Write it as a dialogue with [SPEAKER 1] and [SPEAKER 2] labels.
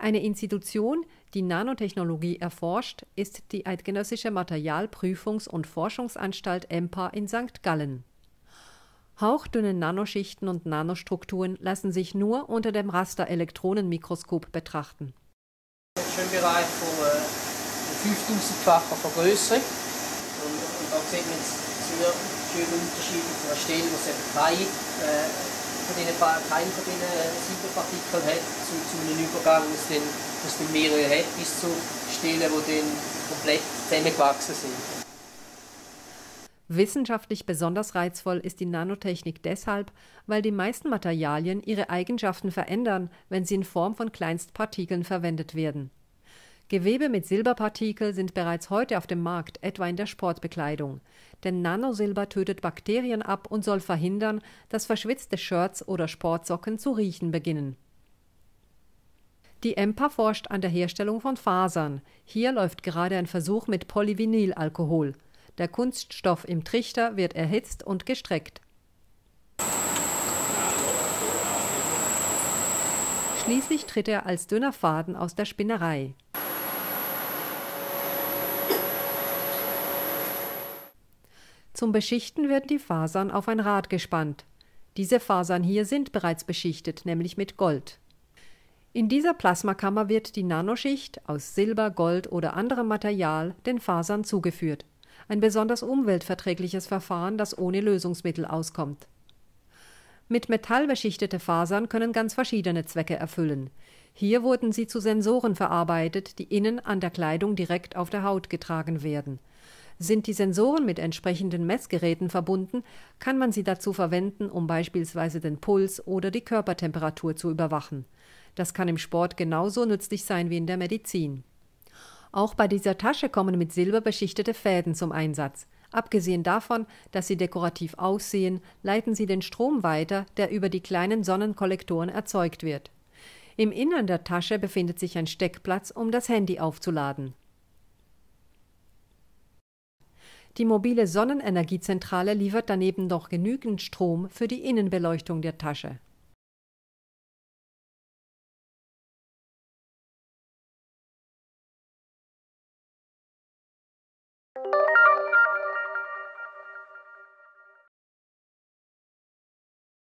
[SPEAKER 1] Eine Institution, die Nanotechnologie erforscht, ist die Eidgenössische Materialprüfungs- und Forschungsanstalt EMPA in St. Gallen. Hauchdünne Nanoschichten und Nanostrukturen lassen sich nur unter dem Rasterelektronenmikroskop betrachten.
[SPEAKER 2] Schon im Bereich von äh, 5000-facher Vergrößerung. Und, und da sieht man jetzt sehr schöne Unterschiede von der Stelle, wo es eben äh, von diesen, keine von diesen Silberpartikeln hat, zu, zu einem Übergang, wo es es dann mehrere hat, bis zu Stellen, die dann komplett zusammengewachsen sind.
[SPEAKER 1] Wissenschaftlich besonders reizvoll ist die Nanotechnik deshalb, weil die meisten Materialien ihre Eigenschaften verändern, wenn sie in Form von Kleinstpartikeln verwendet werden. Gewebe mit Silberpartikel sind bereits heute auf dem Markt, etwa in der Sportbekleidung. Denn Nanosilber tötet Bakterien ab und soll verhindern, dass verschwitzte Shirts oder Sportsocken zu riechen beginnen. Die EMPA forscht an der Herstellung von Fasern. Hier läuft gerade ein Versuch mit Polyvinylalkohol. Der Kunststoff im Trichter wird erhitzt und gestreckt. Schließlich tritt er als dünner Faden aus der Spinnerei. Zum Beschichten werden die Fasern auf ein Rad gespannt. Diese Fasern hier sind bereits beschichtet, nämlich mit Gold. In dieser Plasmakammer wird die Nanoschicht aus Silber, Gold oder anderem Material den Fasern zugeführt ein besonders umweltverträgliches Verfahren, das ohne Lösungsmittel auskommt. Mit Metall beschichtete Fasern können ganz verschiedene Zwecke erfüllen. Hier wurden sie zu Sensoren verarbeitet, die innen an der Kleidung direkt auf der Haut getragen werden. Sind die Sensoren mit entsprechenden Messgeräten verbunden, kann man sie dazu verwenden, um beispielsweise den Puls oder die Körpertemperatur zu überwachen. Das kann im Sport genauso nützlich sein wie in der Medizin. Auch bei dieser Tasche kommen mit Silber beschichtete Fäden zum Einsatz. Abgesehen davon, dass sie dekorativ aussehen, leiten sie den Strom weiter, der über die kleinen Sonnenkollektoren erzeugt wird. Im Innern der Tasche befindet sich ein Steckplatz, um das Handy aufzuladen. Die mobile Sonnenenergiezentrale liefert daneben noch genügend Strom für die Innenbeleuchtung der Tasche